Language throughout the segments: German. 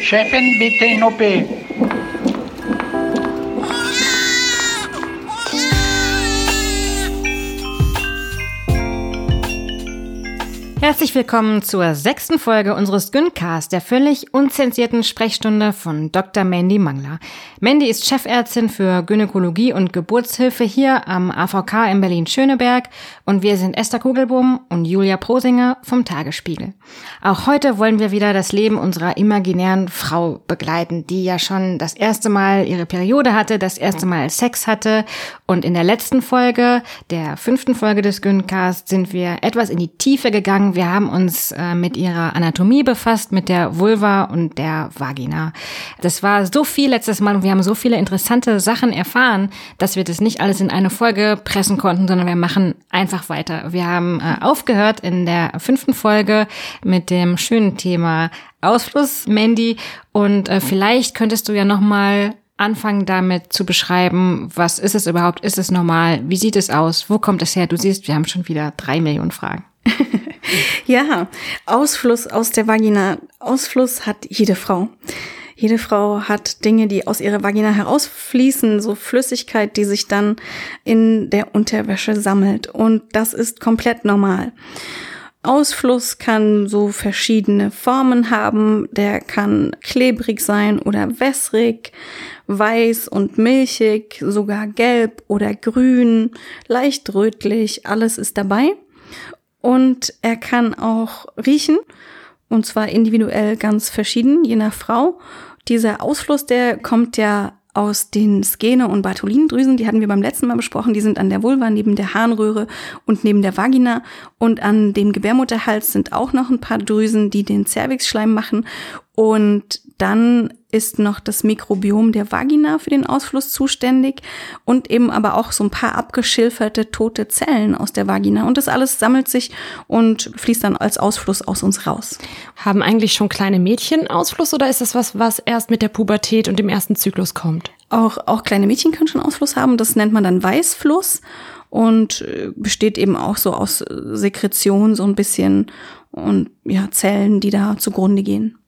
Chefin, bitte in OP. Herzlich willkommen zur sechsten Folge unseres Gyncast, der völlig unzensierten Sprechstunde von Dr. Mandy Mangler. Mandy ist Chefärztin für Gynäkologie und Geburtshilfe hier am AVK in Berlin-Schöneberg und wir sind Esther Kugelbohm und Julia Prosinger vom Tagesspiegel. Auch heute wollen wir wieder das Leben unserer imaginären Frau begleiten, die ja schon das erste Mal ihre Periode hatte, das erste Mal Sex hatte und in der letzten Folge, der fünften Folge des Gyncast, sind wir etwas in die Tiefe gegangen wir haben uns äh, mit ihrer Anatomie befasst, mit der Vulva und der Vagina. Das war so viel letztes Mal und wir haben so viele interessante Sachen erfahren, dass wir das nicht alles in eine Folge pressen konnten, sondern wir machen einfach weiter. Wir haben äh, aufgehört in der fünften Folge mit dem schönen Thema Ausfluss, Mandy. Und äh, vielleicht könntest du ja noch mal anfangen damit zu beschreiben, was ist es überhaupt? Ist es normal? Wie sieht es aus? Wo kommt es her? Du siehst, wir haben schon wieder drei Millionen Fragen. ja, Ausfluss aus der Vagina. Ausfluss hat jede Frau. Jede Frau hat Dinge, die aus ihrer Vagina herausfließen, so Flüssigkeit, die sich dann in der Unterwäsche sammelt. Und das ist komplett normal. Ausfluss kann so verschiedene Formen haben. Der kann klebrig sein oder wässrig, weiß und milchig, sogar gelb oder grün, leicht rötlich. Alles ist dabei und er kann auch riechen und zwar individuell ganz verschieden, je nach Frau. Dieser Ausfluss, der kommt ja aus den Skene- und Bartholindrüsen, die hatten wir beim letzten Mal besprochen, die sind an der Vulva, neben der Harnröhre und neben der Vagina. Und an dem Gebärmutterhals sind auch noch ein paar Drüsen, die den Cervixschleim machen. Und dann ist noch das Mikrobiom der Vagina für den Ausfluss zuständig und eben aber auch so ein paar abgeschilferte tote Zellen aus der Vagina. Und das alles sammelt sich und fließt dann als Ausfluss aus uns raus. Haben eigentlich schon kleine Mädchen Ausfluss oder ist das was, was erst mit der Pubertät und dem ersten Zyklus kommt? Auch, auch kleine Mädchen können schon Ausfluss haben. Das nennt man dann Weißfluss und äh, besteht eben auch so aus Sekretion so ein bisschen und ja, Zellen, die da zugrunde gehen.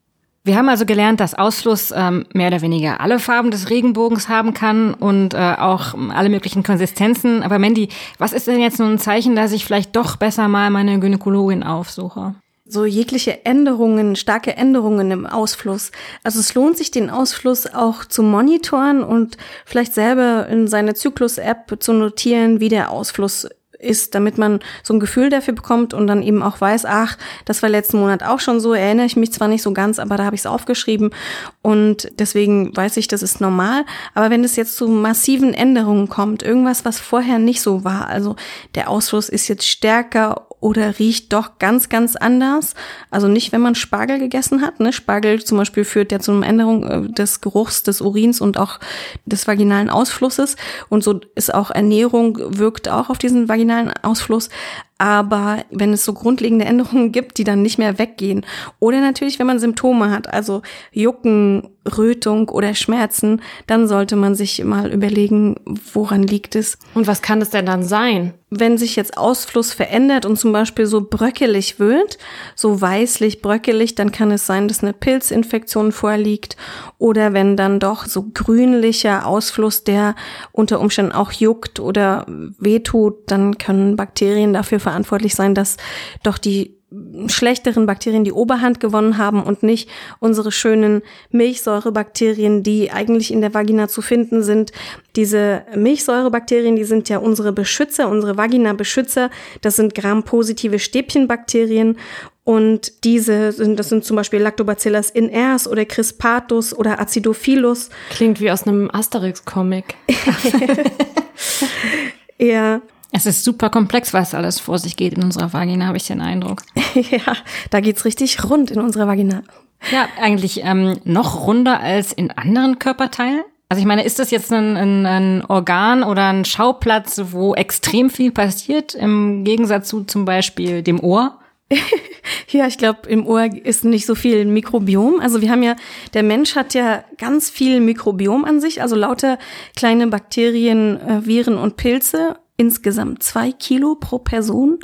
Wir haben also gelernt, dass Ausfluss ähm, mehr oder weniger alle Farben des Regenbogens haben kann und äh, auch alle möglichen Konsistenzen. Aber Mandy, was ist denn jetzt nun ein Zeichen, dass ich vielleicht doch besser mal meine Gynäkologin aufsuche? so jegliche Änderungen, starke Änderungen im Ausfluss. Also es lohnt sich, den Ausfluss auch zu monitoren und vielleicht selber in seine Zyklus-App zu notieren, wie der Ausfluss ist, damit man so ein Gefühl dafür bekommt und dann eben auch weiß, ach, das war letzten Monat auch schon so, erinnere ich mich zwar nicht so ganz, aber da habe ich es aufgeschrieben und deswegen weiß ich, das ist normal. Aber wenn es jetzt zu massiven Änderungen kommt, irgendwas, was vorher nicht so war, also der Ausfluss ist jetzt stärker oder riecht doch ganz, ganz anders. Also nicht, wenn man Spargel gegessen hat. Ne? Spargel zum Beispiel führt ja zu einer Änderung äh, des Geruchs des Urins und auch des vaginalen Ausflusses. Und so ist auch Ernährung, wirkt auch auf diesen vaginalen Ausfluss. Aber wenn es so grundlegende Änderungen gibt, die dann nicht mehr weggehen, oder natürlich, wenn man Symptome hat, also Jucken, Rötung oder Schmerzen, dann sollte man sich mal überlegen, woran liegt es. Und was kann es denn dann sein? Wenn sich jetzt Ausfluss verändert und zum Beispiel so bröckelig wird, so weißlich bröckelig, dann kann es sein, dass eine Pilzinfektion vorliegt. Oder wenn dann doch so grünlicher Ausfluss, der unter Umständen auch juckt oder wehtut, dann können Bakterien dafür verantwortlich sein, dass doch die schlechteren Bakterien die Oberhand gewonnen haben und nicht unsere schönen Milchsäurebakterien, die eigentlich in der Vagina zu finden sind. Diese Milchsäurebakterien, die sind ja unsere Beschützer, unsere Vagina-Beschützer. Das sind grampositive Stäbchenbakterien und diese sind, das sind zum Beispiel Lactobacillus iners oder Crispatus oder Acidophilus. Klingt wie aus einem Asterix-Comic. ja, es ist super komplex, was alles vor sich geht in unserer Vagina, habe ich den Eindruck. ja, da geht's richtig rund in unserer Vagina. Ja, eigentlich ähm, noch runder als in anderen Körperteilen. Also ich meine, ist das jetzt ein, ein, ein Organ oder ein Schauplatz, wo extrem viel passiert, im Gegensatz zu zum Beispiel dem Ohr? ja, ich glaube, im Ohr ist nicht so viel Mikrobiom. Also wir haben ja, der Mensch hat ja ganz viel Mikrobiom an sich, also lauter kleine Bakterien, äh, Viren und Pilze insgesamt zwei Kilo pro Person,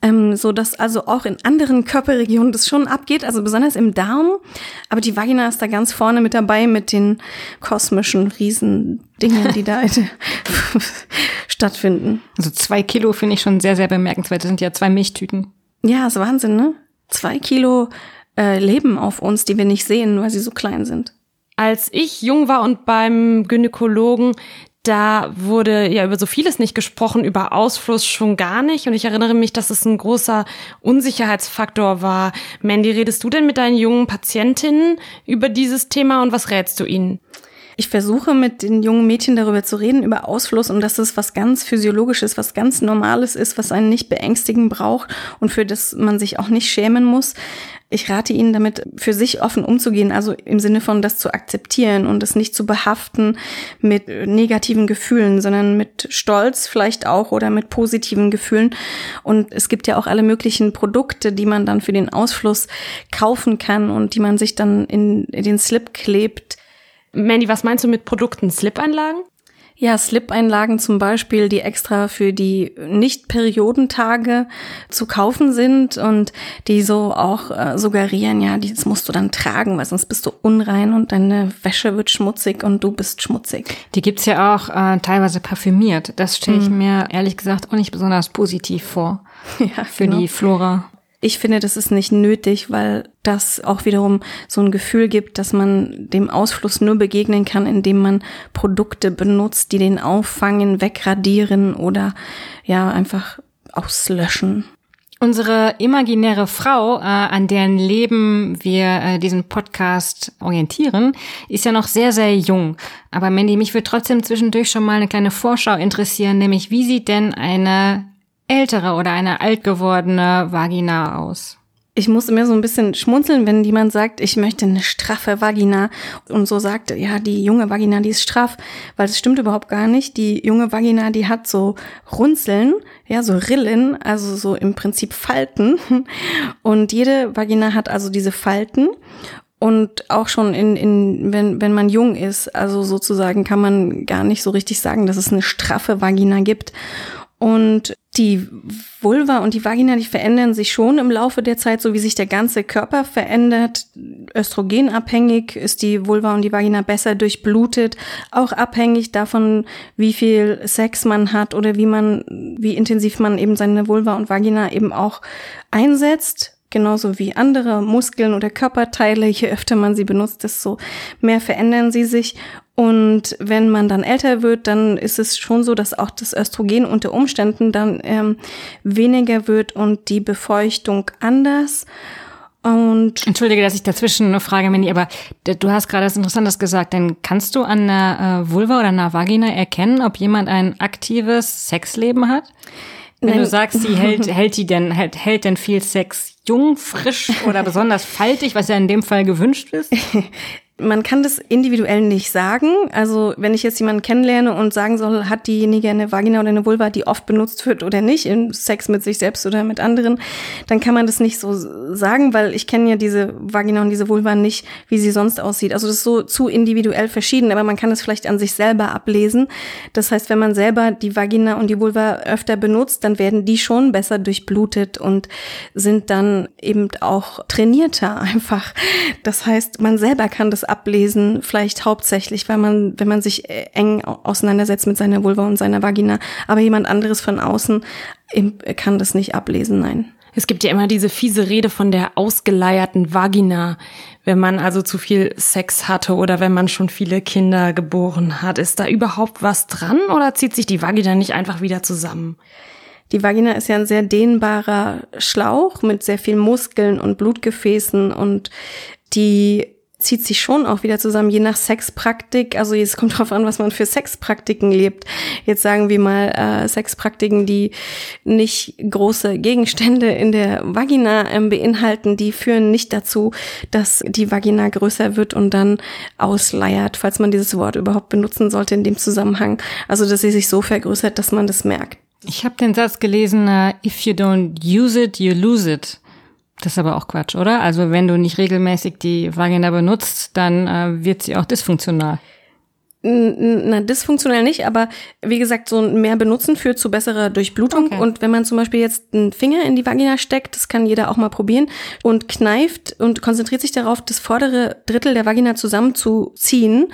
ähm, so dass also auch in anderen Körperregionen das schon abgeht, also besonders im Darm. Aber die Vagina ist da ganz vorne mit dabei mit den kosmischen Riesendingen, die da stattfinden. Also zwei Kilo finde ich schon sehr, sehr bemerkenswert. Das sind ja zwei Milchtüten. Ja, ist Wahnsinn, ne? Zwei Kilo äh, leben auf uns, die wir nicht sehen, weil sie so klein sind. Als ich jung war und beim Gynäkologen da wurde ja über so vieles nicht gesprochen, über Ausfluss schon gar nicht. Und ich erinnere mich, dass es ein großer Unsicherheitsfaktor war. Mandy, redest du denn mit deinen jungen Patientinnen über dieses Thema und was rätst du ihnen? Ich versuche mit den jungen Mädchen darüber zu reden, über Ausfluss und dass es was ganz Physiologisches, was ganz Normales ist, was einen nicht beängstigen braucht und für das man sich auch nicht schämen muss. Ich rate Ihnen damit, für sich offen umzugehen, also im Sinne von das zu akzeptieren und es nicht zu behaften mit negativen Gefühlen, sondern mit Stolz vielleicht auch oder mit positiven Gefühlen. Und es gibt ja auch alle möglichen Produkte, die man dann für den Ausfluss kaufen kann und die man sich dann in, den Slip klebt. Mandy, was meinst du mit Produkten? Slip-Einlagen? Ja, Slip-Einlagen zum Beispiel, die extra für die Nicht-Periodentage zu kaufen sind und die so auch äh, suggerieren, ja, das musst du dann tragen, weil sonst bist du unrein und deine Wäsche wird schmutzig und du bist schmutzig. Die gibt's ja auch äh, teilweise parfümiert. Das stelle ich mhm. mir ehrlich gesagt auch nicht besonders positiv vor. Ja, für genau. die Flora. Ich finde, das ist nicht nötig, weil das auch wiederum so ein Gefühl gibt, dass man dem Ausfluss nur begegnen kann, indem man Produkte benutzt, die den auffangen, wegradieren oder ja einfach auslöschen. Unsere imaginäre Frau, äh, an deren Leben wir äh, diesen Podcast orientieren, ist ja noch sehr, sehr jung. Aber Mandy, mich würde trotzdem zwischendurch schon mal eine kleine Vorschau interessieren, nämlich wie sieht denn eine ältere oder eine alt Vagina aus? Ich muss immer so ein bisschen schmunzeln, wenn jemand sagt, ich möchte eine straffe Vagina und so sagt, ja, die junge Vagina, die ist straff, weil das stimmt überhaupt gar nicht. Die junge Vagina, die hat so Runzeln, ja, so Rillen, also so im Prinzip Falten und jede Vagina hat also diese Falten und auch schon in, in wenn, wenn man jung ist, also sozusagen kann man gar nicht so richtig sagen, dass es eine straffe Vagina gibt. Und die Vulva und die Vagina, die verändern sich schon im Laufe der Zeit, so wie sich der ganze Körper verändert. Östrogenabhängig ist die Vulva und die Vagina besser durchblutet, auch abhängig davon, wie viel Sex man hat oder wie man, wie intensiv man eben seine Vulva und Vagina eben auch einsetzt genauso wie andere Muskeln oder Körperteile. Je öfter man sie benutzt, desto mehr verändern sie sich. Und wenn man dann älter wird, dann ist es schon so, dass auch das Östrogen unter Umständen dann ähm, weniger wird und die Befeuchtung anders. Und Entschuldige, dass ich dazwischen eine Frage, Mandy, aber du hast gerade was Interessantes gesagt. Denn kannst du an einer äh, Vulva oder einer Vagina erkennen, ob jemand ein aktives Sexleben hat? Wenn Nein. du sagst, die hält, hält die denn, hält, hält denn viel Sex jung, frisch oder besonders faltig, was ja in dem Fall gewünscht ist? man kann das individuell nicht sagen. Also wenn ich jetzt jemanden kennenlerne und sagen soll, hat diejenige eine Vagina oder eine Vulva, die oft benutzt wird oder nicht, in Sex mit sich selbst oder mit anderen, dann kann man das nicht so sagen, weil ich kenne ja diese Vagina und diese Vulva nicht, wie sie sonst aussieht. Also das ist so zu individuell verschieden, aber man kann es vielleicht an sich selber ablesen. Das heißt, wenn man selber die Vagina und die Vulva öfter benutzt, dann werden die schon besser durchblutet und sind dann eben auch trainierter einfach. Das heißt, man selber kann das ablesen, vielleicht hauptsächlich, weil man, wenn man sich äh, eng auseinandersetzt mit seiner Vulva und seiner Vagina, aber jemand anderes von außen kann das nicht ablesen, nein. Es gibt ja immer diese fiese Rede von der ausgeleierten Vagina, wenn man also zu viel Sex hatte oder wenn man schon viele Kinder geboren hat. Ist da überhaupt was dran oder zieht sich die Vagina nicht einfach wieder zusammen? Die Vagina ist ja ein sehr dehnbarer Schlauch mit sehr vielen Muskeln und Blutgefäßen und die zieht sich schon auch wieder zusammen, je nach Sexpraktik. Also es kommt drauf an, was man für Sexpraktiken lebt. Jetzt sagen wir mal äh, Sexpraktiken, die nicht große Gegenstände in der Vagina ähm, beinhalten, die führen nicht dazu, dass die Vagina größer wird und dann ausleiert, falls man dieses Wort überhaupt benutzen sollte in dem Zusammenhang. Also dass sie sich so vergrößert, dass man das merkt. Ich habe den Satz gelesen, uh, if you don't use it, you lose it. Das ist aber auch Quatsch, oder? Also wenn du nicht regelmäßig die Vagina benutzt, dann äh, wird sie auch dysfunktional. Na, dysfunktionell nicht, aber wie gesagt, so ein mehr Benutzen führt zu besserer Durchblutung. Okay. Und wenn man zum Beispiel jetzt einen Finger in die Vagina steckt, das kann jeder auch mal probieren, und kneift und konzentriert sich darauf, das vordere Drittel der Vagina zusammenzuziehen,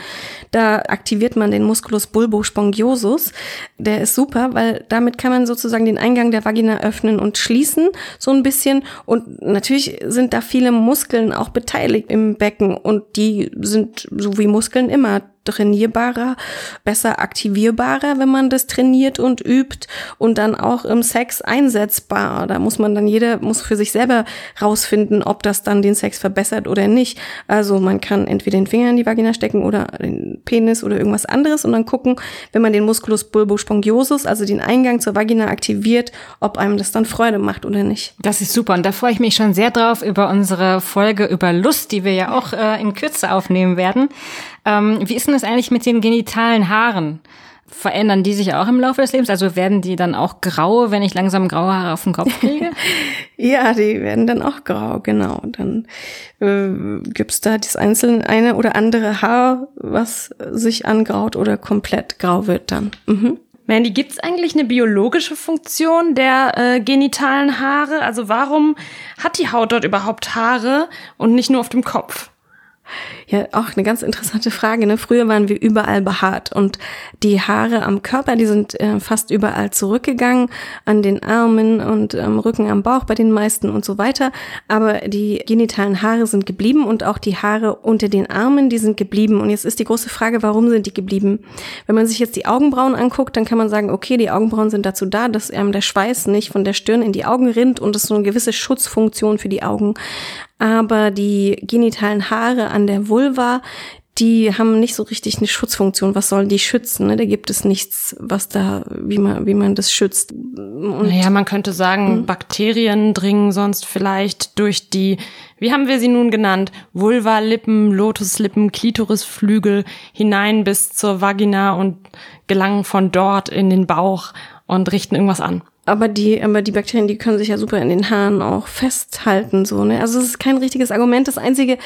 da aktiviert man den Musculus bulbospongiosus. Der ist super, weil damit kann man sozusagen den Eingang der Vagina öffnen und schließen, so ein bisschen. Und natürlich sind da viele Muskeln auch beteiligt im Becken und die sind so wie Muskeln immer trainierbarer, besser aktivierbarer, wenn man das trainiert und übt und dann auch im Sex einsetzbar. Da muss man dann jeder muss für sich selber rausfinden, ob das dann den Sex verbessert oder nicht. Also man kann entweder den Finger in die Vagina stecken oder den Penis oder irgendwas anderes und dann gucken, wenn man den Musculus bulbospongiosus, also den Eingang zur Vagina aktiviert, ob einem das dann Freude macht oder nicht. Das ist super und da freue ich mich schon sehr drauf über unsere Folge über Lust, die wir ja auch äh, in Kürze aufnehmen werden. Ähm, wie ist denn das eigentlich mit den genitalen Haaren? Verändern die sich auch im Laufe des Lebens? Also werden die dann auch grau, wenn ich langsam graue Haare auf dem Kopf kriege? Ja, die werden dann auch grau, genau. Dann äh, gibt's da das einzelne eine oder andere Haar, was sich angraut oder komplett grau wird dann. Mhm. Mandy, gibt's eigentlich eine biologische Funktion der äh, genitalen Haare? Also warum hat die Haut dort überhaupt Haare und nicht nur auf dem Kopf? Ja, auch eine ganz interessante Frage. Ne? Früher waren wir überall behaart und die Haare am Körper, die sind äh, fast überall zurückgegangen, an den Armen und am Rücken, am Bauch bei den meisten und so weiter. Aber die genitalen Haare sind geblieben und auch die Haare unter den Armen, die sind geblieben. Und jetzt ist die große Frage, warum sind die geblieben? Wenn man sich jetzt die Augenbrauen anguckt, dann kann man sagen, okay, die Augenbrauen sind dazu da, dass ähm, der Schweiß nicht von der Stirn in die Augen rinnt und es so eine gewisse Schutzfunktion für die Augen aber die genitalen Haare an der Vulva, die haben nicht so richtig eine Schutzfunktion. Was sollen die schützen? Ne? Da gibt es nichts, was da, wie man, wie man das schützt. Und naja, man könnte sagen, Bakterien dringen sonst vielleicht durch die, wie haben wir sie nun genannt? Vulva-Lippen, Lotuslippen, Klitorisflügel hinein bis zur Vagina und gelangen von dort in den Bauch und richten irgendwas an. Aber die, aber die Bakterien, die können sich ja super in den Haaren auch festhalten, so, ne? Also es ist kein richtiges Argument. Das einzige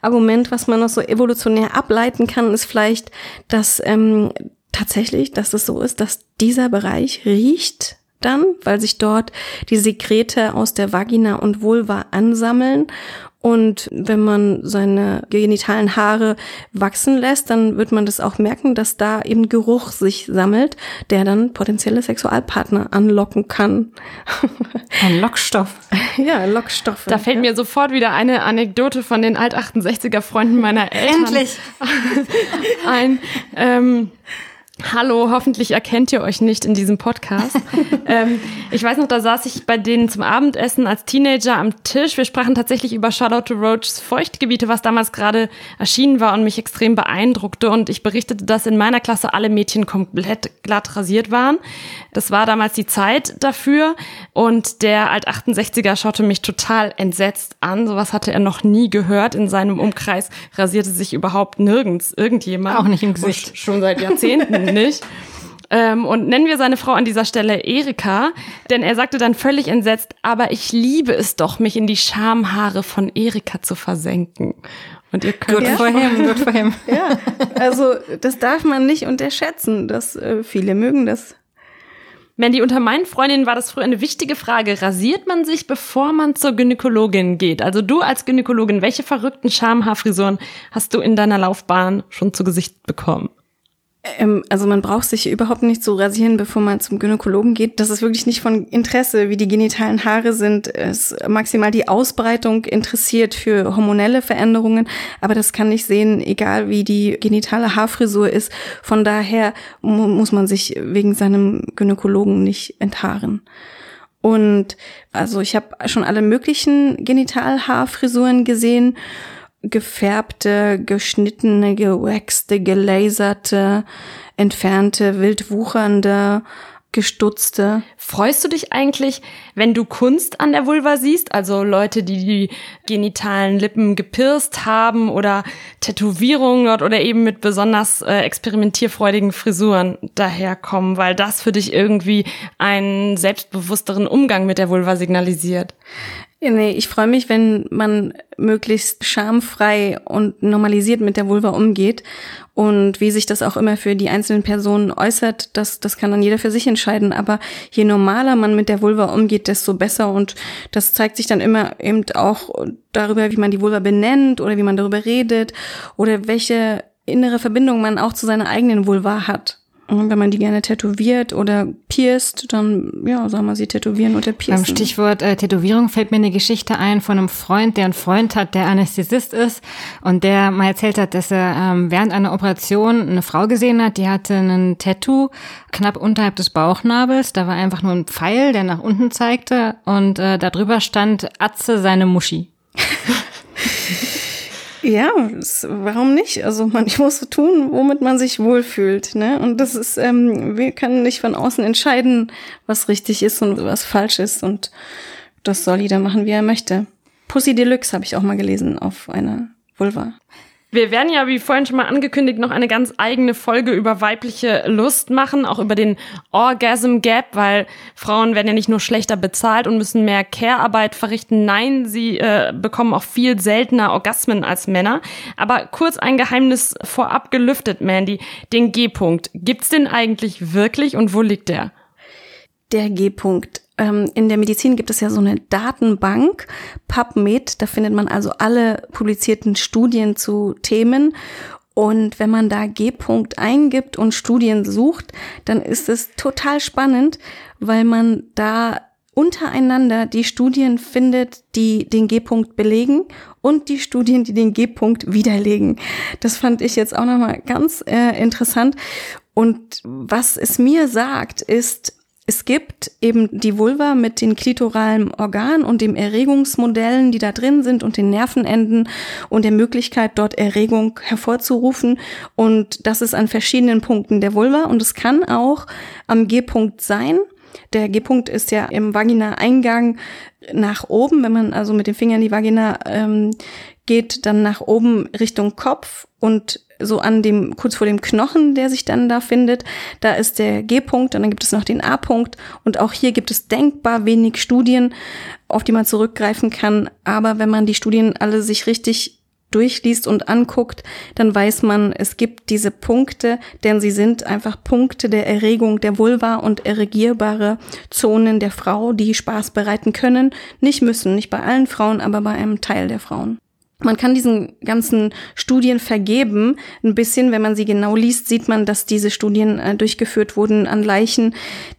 Argument, was man noch so evolutionär ableiten kann, ist vielleicht, dass ähm, tatsächlich, dass es so ist, dass dieser Bereich riecht dann, weil sich dort die Sekrete aus der Vagina und Vulva ansammeln und wenn man seine genitalen Haare wachsen lässt, dann wird man das auch merken, dass da eben Geruch sich sammelt, der dann potenzielle Sexualpartner anlocken kann. Ein Lockstoff. Ja, Lockstoffe. Da fällt ja. mir sofort wieder eine Anekdote von den Alt-68er Freunden meiner Eltern Endlich! ein. Ähm, Hallo, hoffentlich erkennt ihr euch nicht in diesem Podcast. ähm, ich weiß noch, da saß ich bei denen zum Abendessen als Teenager am Tisch. Wir sprachen tatsächlich über Charlotte Roachs Feuchtgebiete, was damals gerade erschienen war und mich extrem beeindruckte. Und ich berichtete, dass in meiner Klasse alle Mädchen komplett glatt rasiert waren. Das war damals die Zeit dafür. Und der Alt-68er schaute mich total entsetzt an. Sowas hatte er noch nie gehört. In seinem Umkreis rasierte sich überhaupt nirgends irgendjemand. Auch nicht im Gesicht. Und Schon seit Jahrzehnten nicht. Ähm, und nennen wir seine Frau an dieser Stelle Erika, denn er sagte dann völlig entsetzt, aber ich liebe es doch, mich in die Schamhaare von Erika zu versenken. Und ihr könnt Good for him, good for him. Ja, also das darf man nicht unterschätzen, dass äh, viele mögen das. Mandy, unter meinen Freundinnen war das früher eine wichtige Frage. Rasiert man sich, bevor man zur Gynäkologin geht? Also du als Gynäkologin, welche verrückten Schamhaarfrisuren hast du in deiner Laufbahn schon zu Gesicht bekommen? Ähm, also man braucht sich überhaupt nicht so rasieren, bevor man zum Gynäkologen geht. Das ist wirklich nicht von Interesse, wie die genitalen Haare sind. Es maximal die Ausbreitung interessiert für hormonelle Veränderungen, aber das kann nicht sehen, egal wie die genitale Haarfrisur ist. Von daher mu muss man sich wegen seinem Gynäkologen nicht enthaaren. Und also ich habe schon alle möglichen Genitalhaarfrisuren gesehen gefärbte, geschnittene, gewaxte, gelaserte, entfernte, wild wuchernde, gestutzte. Freust du dich eigentlich, wenn du Kunst an der Vulva siehst? Also Leute, die die genitalen Lippen gepirst haben oder Tätowierungen dort oder eben mit besonders äh, experimentierfreudigen Frisuren daherkommen, weil das für dich irgendwie einen selbstbewussteren Umgang mit der Vulva signalisiert. Nee, ich freue mich, wenn man möglichst schamfrei und normalisiert mit der Vulva umgeht. Und wie sich das auch immer für die einzelnen Personen äußert, das, das kann dann jeder für sich entscheiden. Aber je normaler man mit der Vulva umgeht, desto besser. Und das zeigt sich dann immer eben auch darüber, wie man die Vulva benennt oder wie man darüber redet oder welche innere Verbindung man auch zu seiner eigenen Vulva hat. Wenn man die gerne tätowiert oder pierst, dann ja, soll man sie tätowieren oder piercen. Beim Stichwort äh, Tätowierung fällt mir eine Geschichte ein von einem Freund, der einen Freund hat, der Anästhesist ist und der mal erzählt hat, dass er ähm, während einer Operation eine Frau gesehen hat, die hatte einen Tattoo knapp unterhalb des Bauchnabels. Da war einfach nur ein Pfeil, der nach unten zeigte und äh, darüber stand Atze seine Muschi. Ja, das, warum nicht? Also man muss so tun, womit man sich wohlfühlt. Ne? Und das ist, ähm, wir können nicht von außen entscheiden, was richtig ist und was falsch ist. Und das soll jeder machen, wie er möchte. Pussy Deluxe habe ich auch mal gelesen auf einer Vulva. Wir werden ja, wie vorhin schon mal angekündigt, noch eine ganz eigene Folge über weibliche Lust machen, auch über den Orgasm Gap, weil Frauen werden ja nicht nur schlechter bezahlt und müssen mehr Care-Arbeit verrichten. Nein, sie äh, bekommen auch viel seltener Orgasmen als Männer. Aber kurz ein Geheimnis vorab gelüftet, Mandy. Den G-Punkt. Gibt's den eigentlich wirklich und wo liegt der? Der G-Punkt ähm, in der Medizin gibt es ja so eine Datenbank, PubMed, da findet man also alle publizierten Studien zu Themen. Und wenn man da G-Punkt eingibt und Studien sucht, dann ist es total spannend, weil man da untereinander die Studien findet, die den G-Punkt belegen und die Studien, die den G-Punkt widerlegen. Das fand ich jetzt auch nochmal ganz äh, interessant. Und was es mir sagt, ist, es gibt eben die Vulva mit den klitoralen Organen und den Erregungsmodellen, die da drin sind und den Nervenenden und der Möglichkeit, dort Erregung hervorzurufen. Und das ist an verschiedenen Punkten der Vulva und es kann auch am G-Punkt sein. Der G-Punkt ist ja im Vagina-Eingang nach oben, wenn man also mit dem Finger in die Vagina ähm, geht, dann nach oben Richtung Kopf und so an dem, kurz vor dem Knochen, der sich dann da findet, da ist der G-Punkt und dann gibt es noch den A-Punkt und auch hier gibt es denkbar wenig Studien, auf die man zurückgreifen kann. Aber wenn man die Studien alle sich richtig durchliest und anguckt, dann weiß man, es gibt diese Punkte, denn sie sind einfach Punkte der Erregung der Vulva und erregierbare Zonen der Frau, die Spaß bereiten können, nicht müssen, nicht bei allen Frauen, aber bei einem Teil der Frauen. Man kann diesen ganzen Studien vergeben. Ein bisschen, wenn man sie genau liest, sieht man, dass diese Studien äh, durchgeführt wurden an Leichen,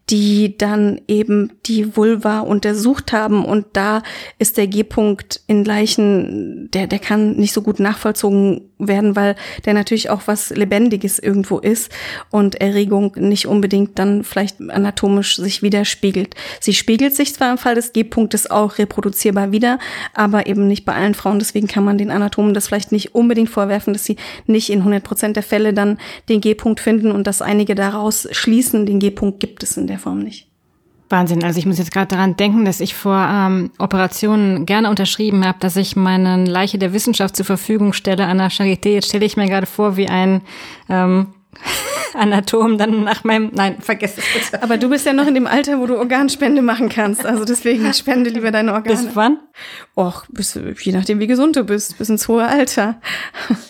die dann eben die Vulva untersucht haben. Und da ist der G-Punkt in Leichen, der, der kann nicht so gut nachvollzogen werden, weil der natürlich auch was Lebendiges irgendwo ist und Erregung nicht unbedingt dann vielleicht anatomisch sich widerspiegelt. Sie spiegelt sich zwar im Fall des G-Punktes auch reproduzierbar wieder, aber eben nicht bei allen Frauen. Deswegen kann man den Anatomen das vielleicht nicht unbedingt vorwerfen, dass sie nicht in 100 Prozent der Fälle dann den G-Punkt finden und dass einige daraus schließen, den G-Punkt gibt es in der Form nicht. Wahnsinn. Also ich muss jetzt gerade daran denken, dass ich vor ähm, Operationen gerne unterschrieben habe, dass ich meine Leiche der Wissenschaft zur Verfügung stelle an der Charité. Jetzt stelle ich mir gerade vor, wie ein ähm, Anatom dann nach meinem, nein, vergiss es bitte. Aber du bist ja noch in dem Alter, wo du Organspende machen kannst. Also deswegen spende lieber deine Organe. Bis wann? Och, bis, je nachdem, wie gesund du bist, bis ins hohe Alter.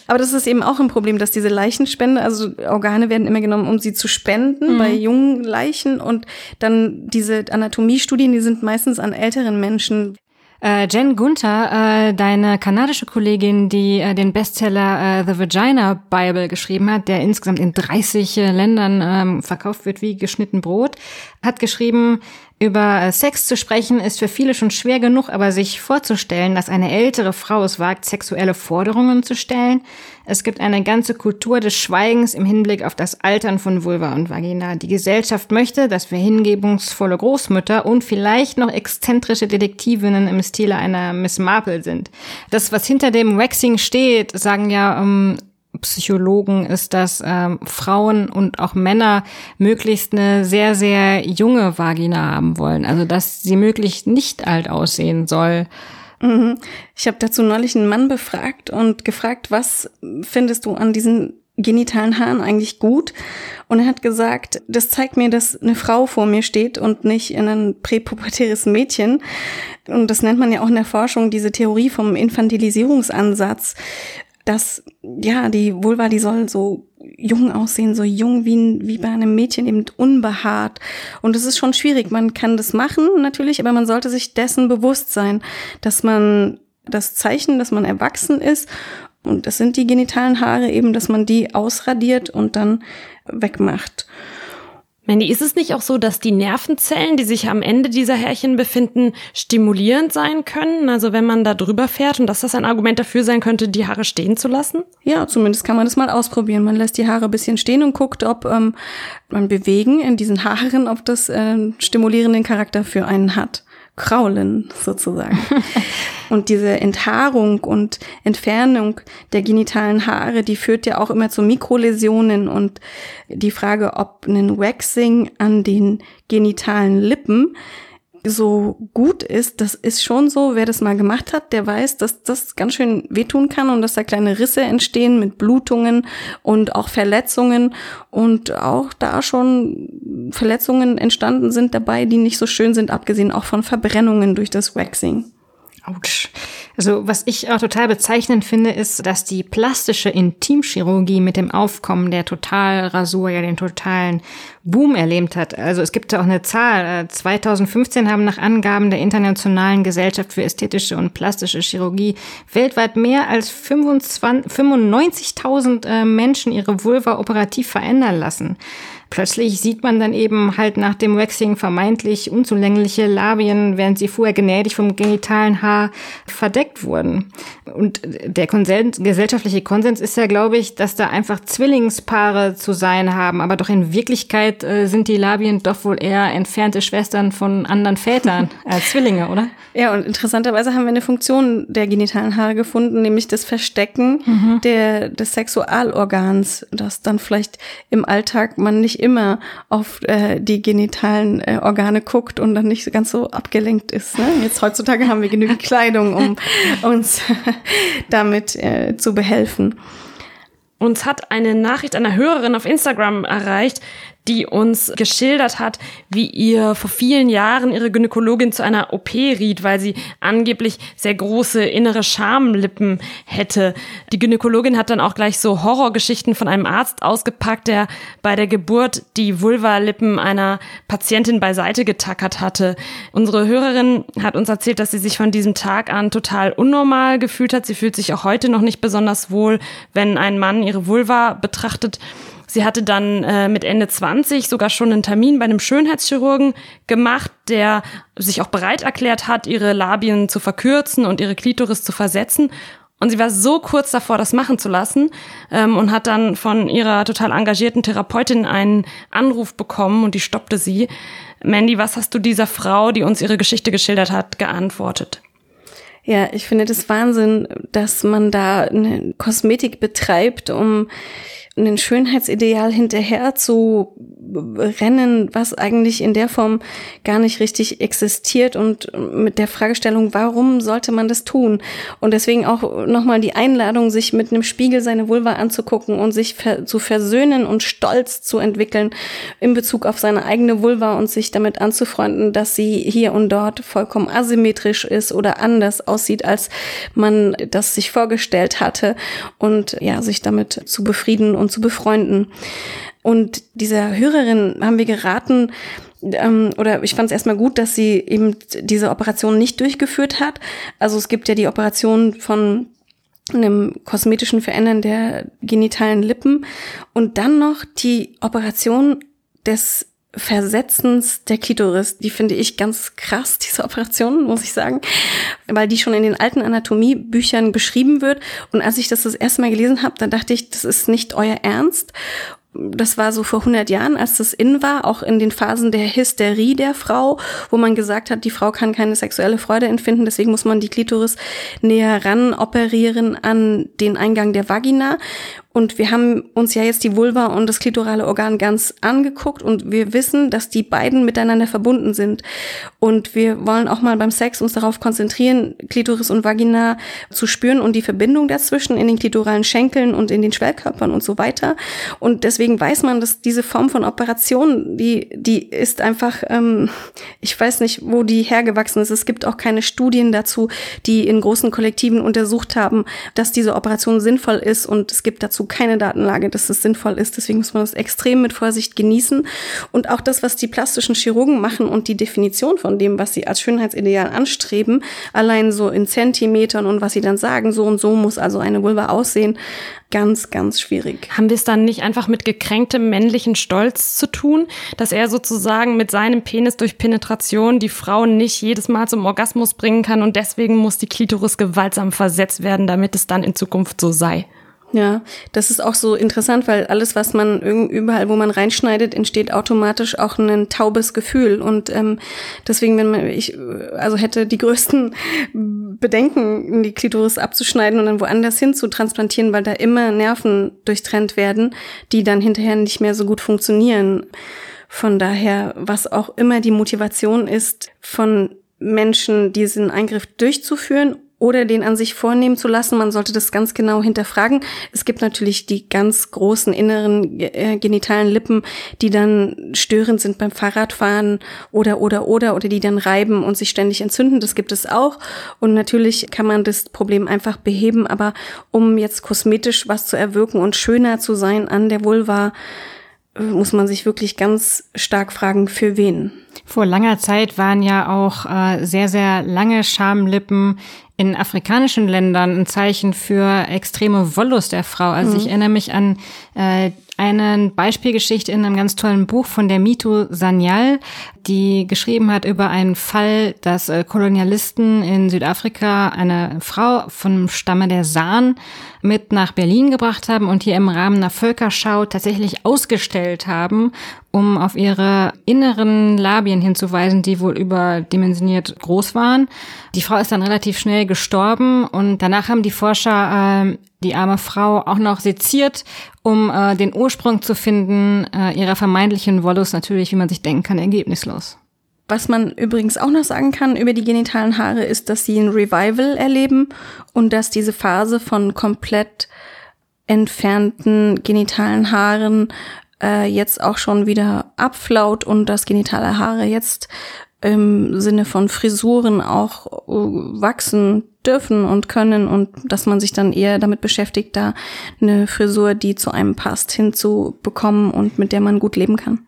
Aber das ist eben auch ein Problem, dass diese Leichenspende, also Organe werden immer genommen, um sie zu spenden mhm. bei jungen Leichen und dann diese Anatomiestudien, die sind meistens an älteren Menschen. Äh, Jen Gunther, äh, deine kanadische Kollegin, die äh, den Bestseller äh, The Vagina Bible geschrieben hat, der insgesamt in 30 äh, Ländern ähm, verkauft wird wie geschnitten Brot, hat geschrieben, über äh, Sex zu sprechen ist für viele schon schwer genug, aber sich vorzustellen, dass eine ältere Frau es wagt, sexuelle Forderungen zu stellen. Es gibt eine ganze Kultur des Schweigens im Hinblick auf das Altern von Vulva und Vagina. Die Gesellschaft möchte, dass wir hingebungsvolle Großmütter und vielleicht noch exzentrische Detektivinnen im Stile einer Miss Marple sind. Das, was hinter dem Waxing steht, sagen ja um, Psychologen ist, dass ähm, Frauen und auch Männer möglichst eine sehr, sehr junge Vagina haben wollen. Also dass sie möglichst nicht alt aussehen soll. Mhm. Ich habe dazu neulich einen Mann befragt und gefragt, was findest du an diesen genitalen Haaren eigentlich gut. Und er hat gesagt, das zeigt mir, dass eine Frau vor mir steht und nicht ein präpubertäres Mädchen. Und das nennt man ja auch in der Forschung diese Theorie vom Infantilisierungsansatz, dass, ja, die Vulva, die soll so jung aussehen, so jung wie, wie bei einem Mädchen, eben unbehaart. Und es ist schon schwierig. Man kann das machen, natürlich, aber man sollte sich dessen bewusst sein, dass man das Zeichen, dass man erwachsen ist und das sind die genitalen Haare eben, dass man die ausradiert und dann wegmacht. Mandy, ist es nicht auch so, dass die Nervenzellen, die sich am Ende dieser Härchen befinden, stimulierend sein können? Also wenn man da drüber fährt und dass das ein Argument dafür sein könnte, die Haare stehen zu lassen? Ja, zumindest kann man das mal ausprobieren. Man lässt die Haare ein bisschen stehen und guckt, ob ähm, man Bewegen in diesen Haaren, ob das äh, stimulierenden Charakter für einen hat kraulen sozusagen. und diese Enthaarung und Entfernung der genitalen Haare, die führt ja auch immer zu Mikroläsionen und die Frage, ob ein Waxing an den genitalen Lippen so gut ist, das ist schon so, wer das mal gemacht hat, der weiß, dass das ganz schön wehtun kann und dass da kleine Risse entstehen mit Blutungen und auch Verletzungen und auch da schon Verletzungen entstanden sind dabei, die nicht so schön sind, abgesehen auch von Verbrennungen durch das Waxing. Autsch. Also was ich auch total bezeichnend finde, ist, dass die plastische Intimchirurgie mit dem Aufkommen der Totalrasur ja den totalen Boom erlebt hat. Also es gibt da auch eine Zahl. 2015 äh, haben nach Angaben der Internationalen Gesellschaft für ästhetische und plastische Chirurgie weltweit mehr als 95.000 äh, Menschen ihre Vulva operativ verändern lassen. Plötzlich sieht man dann eben halt nach dem Waxing vermeintlich unzulängliche Labien, während sie vorher gnädig vom genitalen Haar verdeckt wurden. Und der Konsens, gesellschaftliche Konsens ist ja, glaube ich, dass da einfach Zwillingspaare zu sein haben. Aber doch in Wirklichkeit äh, sind die Labien doch wohl eher entfernte Schwestern von anderen Vätern als Zwillinge, oder? Ja, und interessanterweise haben wir eine Funktion der genitalen Haare gefunden, nämlich das Verstecken mhm. der, des Sexualorgans, das dann vielleicht im Alltag man nicht immer auf äh, die genitalen äh, Organe guckt und dann nicht ganz so abgelenkt ist. Ne? Jetzt heutzutage haben wir genügend Kleidung, um uns damit äh, zu behelfen. Uns hat eine Nachricht einer Hörerin auf Instagram erreicht, die uns geschildert hat, wie ihr vor vielen Jahren ihre Gynäkologin zu einer OP riet, weil sie angeblich sehr große innere Schamlippen hätte. Die Gynäkologin hat dann auch gleich so Horrorgeschichten von einem Arzt ausgepackt, der bei der Geburt die Vulvalippen einer Patientin beiseite getackert hatte. Unsere Hörerin hat uns erzählt, dass sie sich von diesem Tag an total unnormal gefühlt hat. Sie fühlt sich auch heute noch nicht besonders wohl, wenn ein Mann ihre Vulva betrachtet. Sie hatte dann äh, mit Ende 20 sogar schon einen Termin bei einem Schönheitschirurgen gemacht, der sich auch bereit erklärt hat, ihre Labien zu verkürzen und ihre Klitoris zu versetzen. Und sie war so kurz davor, das machen zu lassen ähm, und hat dann von ihrer total engagierten Therapeutin einen Anruf bekommen und die stoppte sie. Mandy, was hast du dieser Frau, die uns ihre Geschichte geschildert hat, geantwortet? Ja, ich finde das Wahnsinn, dass man da eine Kosmetik betreibt, um ein Schönheitsideal hinterher zu rennen, was eigentlich in der Form gar nicht richtig existiert und mit der Fragestellung, warum sollte man das tun? Und deswegen auch nochmal die Einladung, sich mit einem Spiegel seine Vulva anzugucken und sich ver zu versöhnen und Stolz zu entwickeln in Bezug auf seine eigene Vulva und sich damit anzufreunden, dass sie hier und dort vollkommen asymmetrisch ist oder anders aussieht, als man das sich vorgestellt hatte und ja, sich damit zu befrieden und zu befreunden. Und dieser Hörerin haben wir geraten, ähm, oder ich fand es erstmal gut, dass sie eben diese Operation nicht durchgeführt hat. Also es gibt ja die Operation von einem kosmetischen Verändern der genitalen Lippen und dann noch die Operation des Versetzens der Klitoris, die finde ich ganz krass, diese Operation, muss ich sagen, weil die schon in den alten Anatomiebüchern beschrieben wird. Und als ich das das erste Mal gelesen habe, dann dachte ich, das ist nicht euer Ernst das war so vor 100 Jahren, als das in war, auch in den Phasen der Hysterie der Frau, wo man gesagt hat, die Frau kann keine sexuelle Freude empfinden, deswegen muss man die Klitoris näher ran operieren an den Eingang der Vagina. Und wir haben uns ja jetzt die Vulva und das klitorale Organ ganz angeguckt und wir wissen, dass die beiden miteinander verbunden sind. Und wir wollen auch mal beim Sex uns darauf konzentrieren, Klitoris und Vagina zu spüren und die Verbindung dazwischen in den klitoralen Schenkeln und in den Schwellkörpern und so weiter. Und deswegen weiß man, dass diese Form von Operation, die, die ist einfach, ähm, ich weiß nicht, wo die hergewachsen ist. Es gibt auch keine Studien dazu, die in großen Kollektiven untersucht haben, dass diese Operation sinnvoll ist und es gibt dazu keine Datenlage, dass es sinnvoll ist. Deswegen muss man das extrem mit Vorsicht genießen. Und auch das, was die plastischen Chirurgen machen und die Definition von dem, was sie als Schönheitsideal anstreben, allein so in Zentimetern und was sie dann sagen, so und so muss also eine Vulva aussehen, ganz, ganz schwierig. Haben wir es dann nicht einfach mit gekränktem männlichen Stolz zu tun, dass er sozusagen mit seinem Penis durch Penetration die Frauen nicht jedes Mal zum Orgasmus bringen kann und deswegen muss die Klitoris gewaltsam versetzt werden, damit es dann in Zukunft so sei? Ja, das ist auch so interessant, weil alles, was man überall, wo man reinschneidet, entsteht automatisch auch ein taubes Gefühl. Und ähm, deswegen, wenn man, ich also hätte die größten Bedenken, die Klitoris abzuschneiden und dann woanders hin zu transplantieren, weil da immer Nerven durchtrennt werden, die dann hinterher nicht mehr so gut funktionieren. Von daher, was auch immer die Motivation ist, von Menschen diesen Eingriff durchzuführen oder den an sich vornehmen zu lassen. Man sollte das ganz genau hinterfragen. Es gibt natürlich die ganz großen inneren äh, genitalen Lippen, die dann störend sind beim Fahrradfahren oder oder oder oder die dann reiben und sich ständig entzünden. Das gibt es auch. Und natürlich kann man das Problem einfach beheben, aber um jetzt kosmetisch was zu erwirken und schöner zu sein an der Vulva, muss man sich wirklich ganz stark fragen, für wen. Vor langer Zeit waren ja auch äh, sehr, sehr lange Schamlippen in afrikanischen Ländern ein Zeichen für extreme Wollust der Frau. Also mhm. ich erinnere mich an äh, eine Beispielgeschichte in einem ganz tollen Buch von der Mito Sanyal, die geschrieben hat über einen Fall, dass äh, Kolonialisten in Südafrika eine Frau vom Stamme der San mit nach Berlin gebracht haben und hier im Rahmen einer Völkerschau tatsächlich ausgestellt haben, um auf ihre inneren Labien hinzuweisen, die wohl überdimensioniert groß waren. Die Frau ist dann relativ schnell gestorben und danach haben die Forscher äh, die arme Frau auch noch seziert, um äh, den Ursprung zu finden äh, ihrer vermeintlichen Wollust. Natürlich, wie man sich denken kann, ergebnislos. Was man übrigens auch noch sagen kann über die genitalen Haare ist, dass sie ein Revival erleben und dass diese Phase von komplett entfernten genitalen Haaren äh, jetzt auch schon wieder abflaut und dass genitale Haare jetzt im Sinne von Frisuren auch äh, wachsen dürfen und können und dass man sich dann eher damit beschäftigt, da eine Frisur, die zu einem passt, hinzubekommen und mit der man gut leben kann.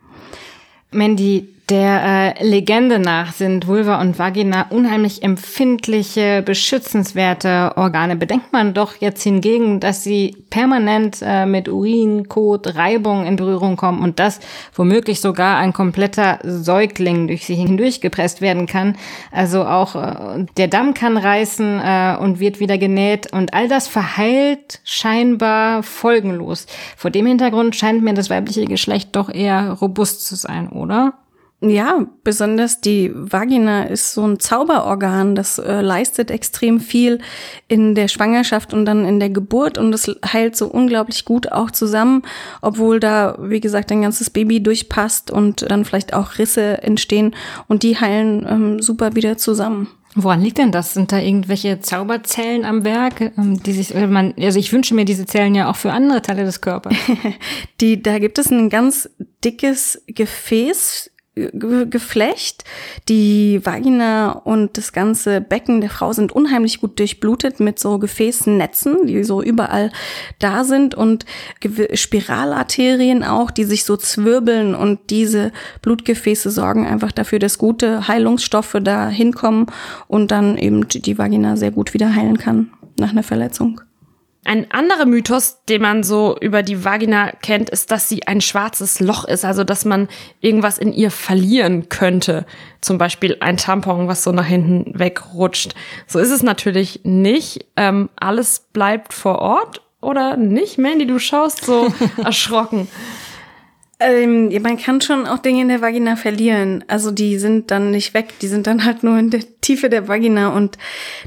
Mandy, der äh, Legende nach sind Vulva und Vagina unheimlich empfindliche, beschützenswerte Organe. Bedenkt man doch jetzt hingegen, dass sie permanent äh, mit Urin, Kot, Reibung in Berührung kommen und dass womöglich sogar ein kompletter Säugling durch sie hindurchgepresst werden kann. Also auch äh, der Damm kann reißen äh, und wird wieder genäht und all das verheilt scheinbar folgenlos. Vor dem Hintergrund scheint mir das weibliche Geschlecht doch eher robust zu sein, oder? Ja, besonders die Vagina ist so ein Zauberorgan, das äh, leistet extrem viel in der Schwangerschaft und dann in der Geburt und es heilt so unglaublich gut auch zusammen, obwohl da, wie gesagt, ein ganzes Baby durchpasst und dann vielleicht auch Risse entstehen und die heilen ähm, super wieder zusammen. Woran liegt denn das? Sind da irgendwelche Zauberzellen am Werk, ähm, die sich, man, also ich wünsche mir diese Zellen ja auch für andere Teile des Körpers. die, da gibt es ein ganz dickes Gefäß, Geflecht. Die Vagina und das ganze Becken der Frau sind unheimlich gut durchblutet mit so Gefäßnetzen, die so überall da sind und Spiralarterien auch, die sich so zwirbeln und diese Blutgefäße sorgen einfach dafür, dass gute Heilungsstoffe da hinkommen und dann eben die Vagina sehr gut wieder heilen kann nach einer Verletzung. Ein anderer Mythos, den man so über die Vagina kennt, ist, dass sie ein schwarzes Loch ist, also dass man irgendwas in ihr verlieren könnte. Zum Beispiel ein Tampon, was so nach hinten wegrutscht. So ist es natürlich nicht. Ähm, alles bleibt vor Ort oder nicht? Mandy, du schaust so erschrocken. Ähm, man kann schon auch Dinge in der Vagina verlieren. Also die sind dann nicht weg, die sind dann halt nur in der Tiefe der Vagina und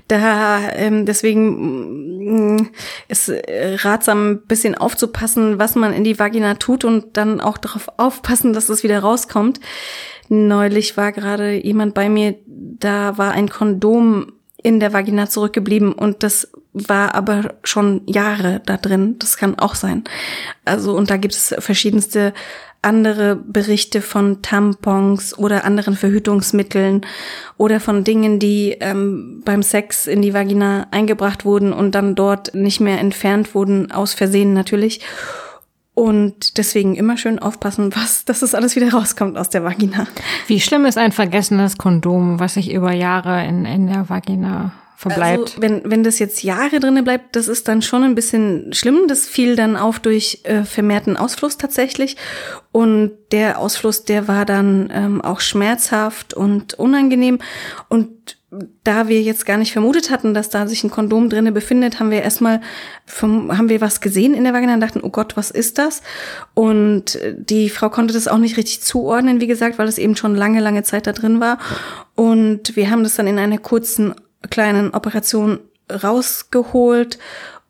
da ähm, deswegen mm, ist äh, ratsam, ein bisschen aufzupassen, was man in die Vagina tut und dann auch darauf aufpassen, dass es wieder rauskommt. Neulich war gerade jemand bei mir, da war ein Kondom in der Vagina zurückgeblieben und das war aber schon Jahre da drin. Das kann auch sein. Also, und da gibt es verschiedenste andere Berichte von Tampons oder anderen Verhütungsmitteln oder von Dingen, die ähm, beim Sex in die Vagina eingebracht wurden und dann dort nicht mehr entfernt wurden, aus Versehen natürlich. Und deswegen immer schön aufpassen, was, dass es alles wieder rauskommt aus der Vagina. Wie schlimm ist ein vergessenes Kondom, was sich über Jahre in, in der Vagina verbleibt. Also, wenn, wenn das jetzt Jahre drinne bleibt, das ist dann schon ein bisschen schlimm. Das fiel dann auf durch äh, vermehrten Ausfluss tatsächlich. Und der Ausfluss, der war dann ähm, auch schmerzhaft und unangenehm. Und da wir jetzt gar nicht vermutet hatten, dass da sich ein Kondom drinne befindet, haben wir erstmal haben wir was gesehen in der Vagina und dachten, oh Gott, was ist das? Und die Frau konnte das auch nicht richtig zuordnen, wie gesagt, weil es eben schon lange, lange Zeit da drin war. Und wir haben das dann in einer kurzen kleinen Operation rausgeholt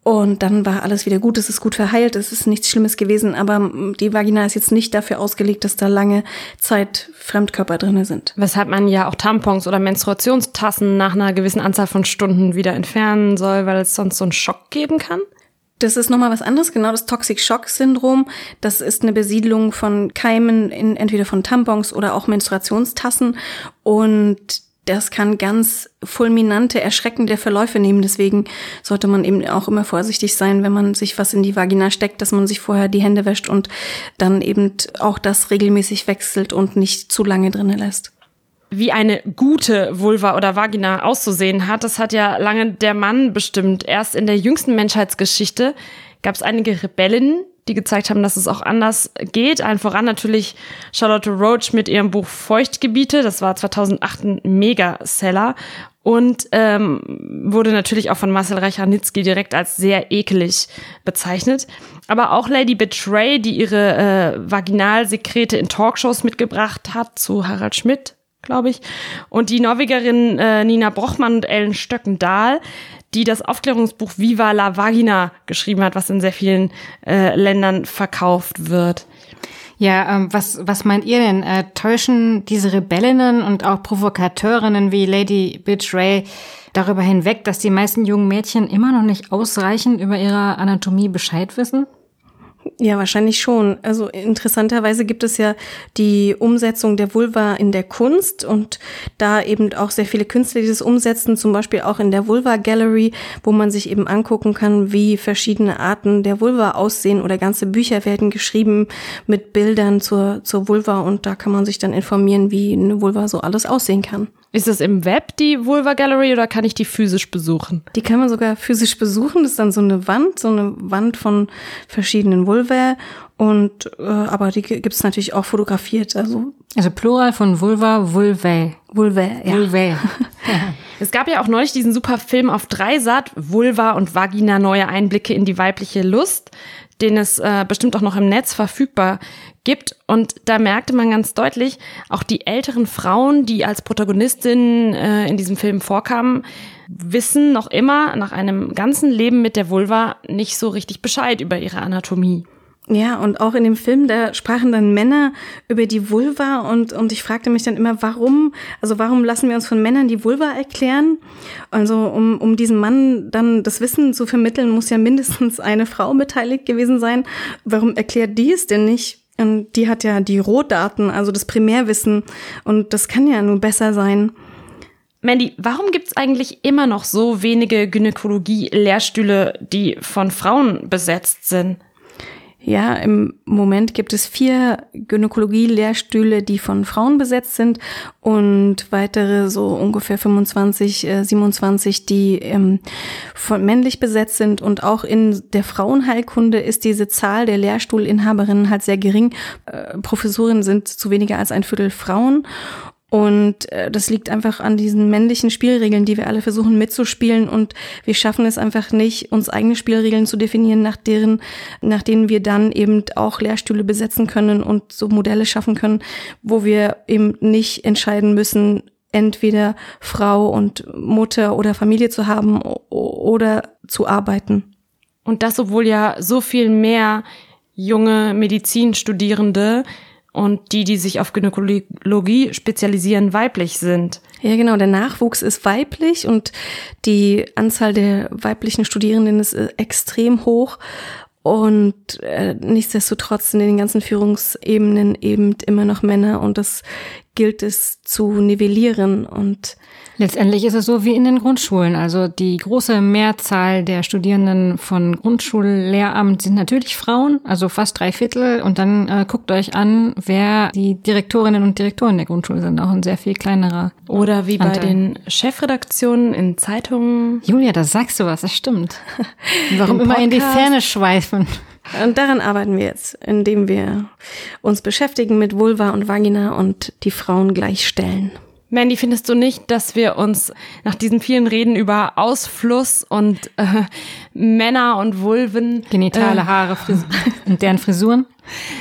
und dann war alles wieder gut, es ist gut verheilt, es ist nichts Schlimmes gewesen, aber die Vagina ist jetzt nicht dafür ausgelegt, dass da lange Zeit Fremdkörper drinne sind. Weshalb man ja auch Tampons oder Menstruationstassen nach einer gewissen Anzahl von Stunden wieder entfernen soll, weil es sonst so einen Schock geben kann? Das ist nochmal was anderes, genau das Toxic Shock Syndrom. Das ist eine Besiedlung von Keimen in entweder von Tampons oder auch Menstruationstassen und das kann ganz fulminante, erschreckende Verläufe nehmen. Deswegen sollte man eben auch immer vorsichtig sein, wenn man sich was in die Vagina steckt, dass man sich vorher die Hände wäscht und dann eben auch das regelmäßig wechselt und nicht zu lange drinnen lässt. Wie eine gute Vulva oder Vagina auszusehen hat, das hat ja lange der Mann bestimmt. Erst in der jüngsten Menschheitsgeschichte gab es einige Rebellen, die gezeigt haben, dass es auch anders geht. Allen voran natürlich Charlotte Roach mit ihrem Buch Feuchtgebiete. Das war 2008 ein Mega-Seller und ähm, wurde natürlich auch von Marcel Reicharnitzky direkt als sehr ekelig bezeichnet. Aber auch Lady Betray, die ihre äh, Vaginalsekrete in Talkshows mitgebracht hat, zu Harald Schmidt, glaube ich, und die Norwegerin äh, Nina Brochmann und Ellen Stöckendahl, die das Aufklärungsbuch Viva la Vagina geschrieben hat, was in sehr vielen äh, Ländern verkauft wird. Ja, ähm, was, was meint ihr denn? Äh, täuschen diese Rebellinnen und auch Provokateurinnen wie Lady Bitch Ray darüber hinweg, dass die meisten jungen Mädchen immer noch nicht ausreichend über ihre Anatomie Bescheid wissen? Ja, wahrscheinlich schon. Also interessanterweise gibt es ja die Umsetzung der Vulva in der Kunst und da eben auch sehr viele Künstler, die das umsetzen, zum Beispiel auch in der Vulva Gallery, wo man sich eben angucken kann, wie verschiedene Arten der Vulva aussehen oder ganze Bücher werden geschrieben mit Bildern zur, zur Vulva und da kann man sich dann informieren, wie eine Vulva so alles aussehen kann. Ist es im Web die Vulva Gallery oder kann ich die physisch besuchen? Die kann man sogar physisch besuchen. Das ist dann so eine Wand, so eine Wand von verschiedenen Vulva. Und äh, aber die gibt's natürlich auch fotografiert. Also also Plural von Vulva, Vulvae. Vulvae, ja. Vulvae. es gab ja auch neulich diesen super Film auf Dreisat, Vulva und Vagina, neue Einblicke in die weibliche Lust den es äh, bestimmt auch noch im Netz verfügbar gibt. Und da merkte man ganz deutlich, auch die älteren Frauen, die als Protagonistinnen äh, in diesem Film vorkamen, wissen noch immer nach einem ganzen Leben mit der Vulva nicht so richtig Bescheid über ihre Anatomie. Ja, und auch in dem Film, da sprachen dann Männer über die Vulva und, und ich fragte mich dann immer, warum, also warum lassen wir uns von Männern die Vulva erklären? Also um, um diesem Mann dann das Wissen zu vermitteln, muss ja mindestens eine Frau beteiligt gewesen sein. Warum erklärt die es denn nicht? Und die hat ja die Rohdaten, also das Primärwissen und das kann ja nur besser sein. Mandy, warum gibt's eigentlich immer noch so wenige Gynäkologie-Lehrstühle, die von Frauen besetzt sind? Ja, im Moment gibt es vier Gynäkologie-Lehrstühle, die von Frauen besetzt sind und weitere so ungefähr 25, äh, 27, die ähm, von männlich besetzt sind. Und auch in der Frauenheilkunde ist diese Zahl der Lehrstuhlinhaberinnen halt sehr gering. Äh, Professorinnen sind zu weniger als ein Viertel Frauen. Und äh, das liegt einfach an diesen männlichen Spielregeln, die wir alle versuchen mitzuspielen. Und wir schaffen es einfach nicht, uns eigene Spielregeln zu definieren, nach deren, nach denen wir dann eben auch Lehrstühle besetzen können und so Modelle schaffen können, wo wir eben nicht entscheiden müssen, entweder Frau und Mutter oder Familie zu haben oder zu arbeiten. Und das, obwohl ja so viel mehr junge Medizinstudierende und die, die sich auf Gynäkologie spezialisieren, weiblich sind. Ja, genau. Der Nachwuchs ist weiblich und die Anzahl der weiblichen Studierenden ist äh, extrem hoch. Und äh, nichtsdestotrotz sind in den ganzen Führungsebenen eben immer noch Männer und das gilt es zu nivellieren und Letztendlich ist es so wie in den Grundschulen. Also die große Mehrzahl der Studierenden von Grundschullehramt sind natürlich Frauen, also fast drei Viertel. Und dann äh, guckt euch an, wer die Direktorinnen und Direktoren der Grundschule sind. Auch ein sehr viel kleinerer. Oder wie Anteil. bei den Chefredaktionen in Zeitungen. Julia, da sagst du was, das stimmt. Warum immer in die Ferne schweifen? Und daran arbeiten wir jetzt, indem wir uns beschäftigen mit Vulva und Vagina und die Frauen gleichstellen. Mandy, findest du nicht, dass wir uns nach diesen vielen Reden über Ausfluss und äh, Männer und Vulven, genitale äh, Haare Fris und deren Frisuren,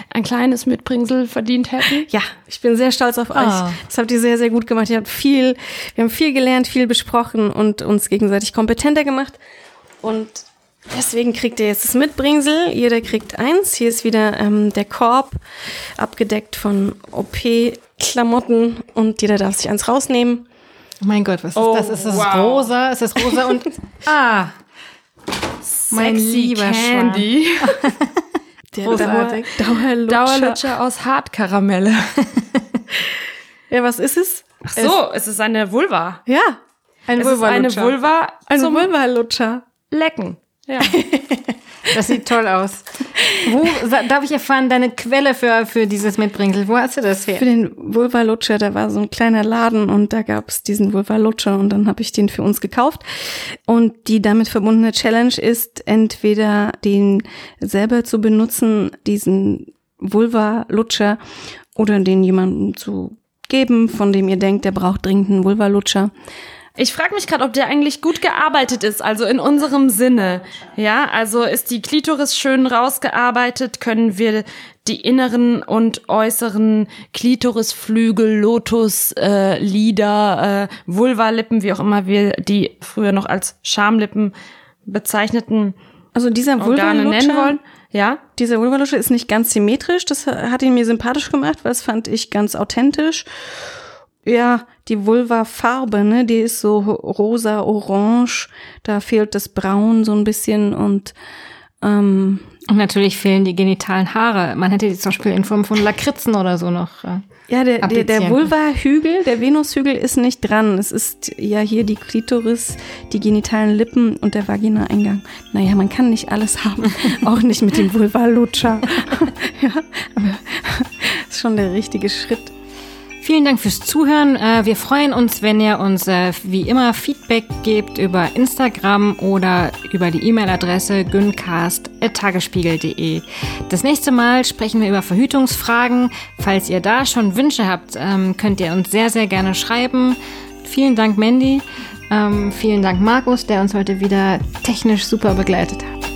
ein kleines Mitbringsel verdient hätten? Ja, ich bin sehr stolz auf euch. Oh. Das habt ihr sehr, sehr gut gemacht. Ihr habt viel, wir haben viel gelernt, viel besprochen und uns gegenseitig kompetenter gemacht. Und Deswegen kriegt ihr jetzt das Mitbringsel. Jeder kriegt eins. Hier ist wieder ähm, der Korb, abgedeckt von OP-Klamotten und jeder darf sich eins rausnehmen. Oh mein Gott, was ist oh, das? Ist das wow. rosa? Ist das rosa und ah, mein lieber Candy. der Großartig. Dauerlutscher. Dauerlutscher aus Hartkaramelle. ja, was ist es? Ach so, es, es ist eine Vulva. Ja, ein Vulva-Lutscher. Eine Vulva. Ein Vulva-Lutscher. Lecken. Ja. Das sieht toll aus. Wo darf ich erfahren, deine Quelle für, für dieses Mitbringsel? Wo hast du das her? Für den Vulva-Lutscher, da war so ein kleiner Laden und da gab es diesen Vulva-Lutscher und dann habe ich den für uns gekauft. Und die damit verbundene Challenge ist, entweder den selber zu benutzen, diesen Vulva-Lutscher, oder den jemandem zu geben, von dem ihr denkt, der braucht dringend einen Vulva-Lutscher. Ich frage mich gerade, ob der eigentlich gut gearbeitet ist, also in unserem Sinne. Ja, also ist die Klitoris schön rausgearbeitet? Können wir die inneren und äußeren Klitorisflügel, Lotus, äh, Lider, äh, Vulvalippen, wie auch immer wir die früher noch als Schamlippen bezeichneten also dieser Organe nennen wollen? Ja, dieser Vulvalutscher ist nicht ganz symmetrisch. Das hat ihn mir sympathisch gemacht, weil das fand ich ganz authentisch. Ja, die Vulva-Farbe, ne, die ist so rosa, orange, da fehlt das Braun so ein bisschen und ähm, und natürlich fehlen die genitalen Haare. Man hätte die zum Beispiel in Form von Lakritzen oder so noch. Äh, ja, der, der, der Vulva-Hügel, der Venushügel ist nicht dran. Es ist ja hier die Klitoris, die genitalen Lippen und der Vagina-Eingang. Naja, man kann nicht alles haben, auch nicht mit dem Vulva-Lutscher. ja, aber ist schon der richtige Schritt. Vielen Dank fürs Zuhören. Äh, wir freuen uns, wenn ihr uns äh, wie immer Feedback gebt über Instagram oder über die E-Mail-Adresse güncast.tagesspiegel.de. Das nächste Mal sprechen wir über Verhütungsfragen. Falls ihr da schon Wünsche habt, ähm, könnt ihr uns sehr, sehr gerne schreiben. Vielen Dank, Mandy. Ähm, vielen Dank, Markus, der uns heute wieder technisch super begleitet hat.